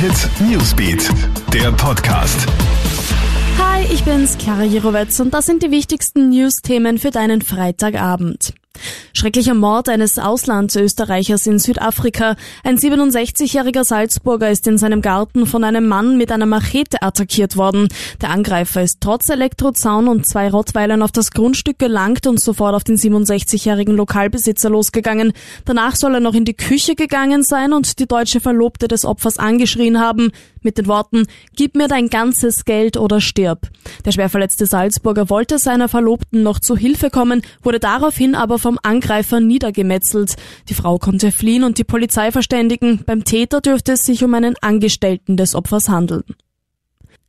Hit Newsbeat, der Podcast. Hi, ich bin's, Clara Jirovetz und das sind die wichtigsten News-Themen für deinen Freitagabend. Schrecklicher Mord eines Auslandsösterreichers in Südafrika. Ein 67-jähriger Salzburger ist in seinem Garten von einem Mann mit einer Machete attackiert worden. Der Angreifer ist trotz Elektrozaun und zwei Rottweilern auf das Grundstück gelangt und sofort auf den 67-jährigen Lokalbesitzer losgegangen. Danach soll er noch in die Küche gegangen sein und die deutsche Verlobte des Opfers angeschrien haben mit den Worten Gib mir dein ganzes Geld oder stirb. Der schwerverletzte Salzburger wollte seiner Verlobten noch zu Hilfe kommen, wurde daraufhin aber vom Angreifer niedergemetzelt. Die Frau konnte fliehen und die Polizei verständigen. Beim Täter dürfte es sich um einen Angestellten des Opfers handeln.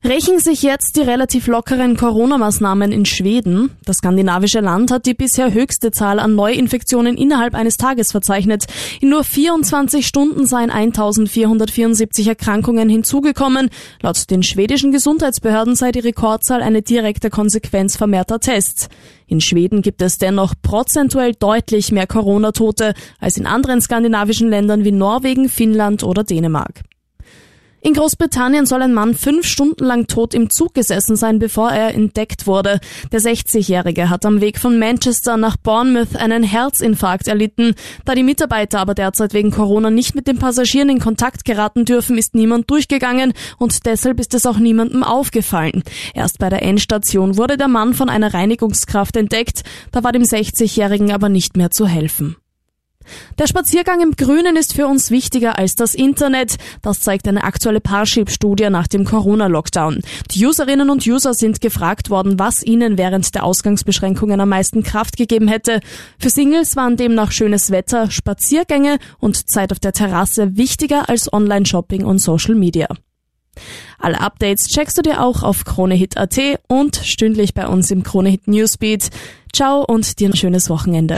Rächen sich jetzt die relativ lockeren Corona-Maßnahmen in Schweden? Das skandinavische Land hat die bisher höchste Zahl an Neuinfektionen innerhalb eines Tages verzeichnet. In nur 24 Stunden seien 1474 Erkrankungen hinzugekommen. Laut den schwedischen Gesundheitsbehörden sei die Rekordzahl eine direkte Konsequenz vermehrter Tests. In Schweden gibt es dennoch prozentuell deutlich mehr Corona-Tote als in anderen skandinavischen Ländern wie Norwegen, Finnland oder Dänemark. In Großbritannien soll ein Mann fünf Stunden lang tot im Zug gesessen sein, bevor er entdeckt wurde. Der 60-Jährige hat am Weg von Manchester nach Bournemouth einen Herzinfarkt erlitten. Da die Mitarbeiter aber derzeit wegen Corona nicht mit den Passagieren in Kontakt geraten dürfen, ist niemand durchgegangen und deshalb ist es auch niemandem aufgefallen. Erst bei der Endstation wurde der Mann von einer Reinigungskraft entdeckt. Da war dem 60-Jährigen aber nicht mehr zu helfen. Der Spaziergang im Grünen ist für uns wichtiger als das Internet. Das zeigt eine aktuelle Parship-Studie nach dem Corona-Lockdown. Die Userinnen und User sind gefragt worden, was ihnen während der Ausgangsbeschränkungen am meisten Kraft gegeben hätte. Für Singles waren demnach schönes Wetter, Spaziergänge und Zeit auf der Terrasse wichtiger als Online-Shopping und Social Media. Alle Updates checkst du dir auch auf KroneHit.at und stündlich bei uns im KroneHit Newsbeat. Ciao und dir ein schönes Wochenende.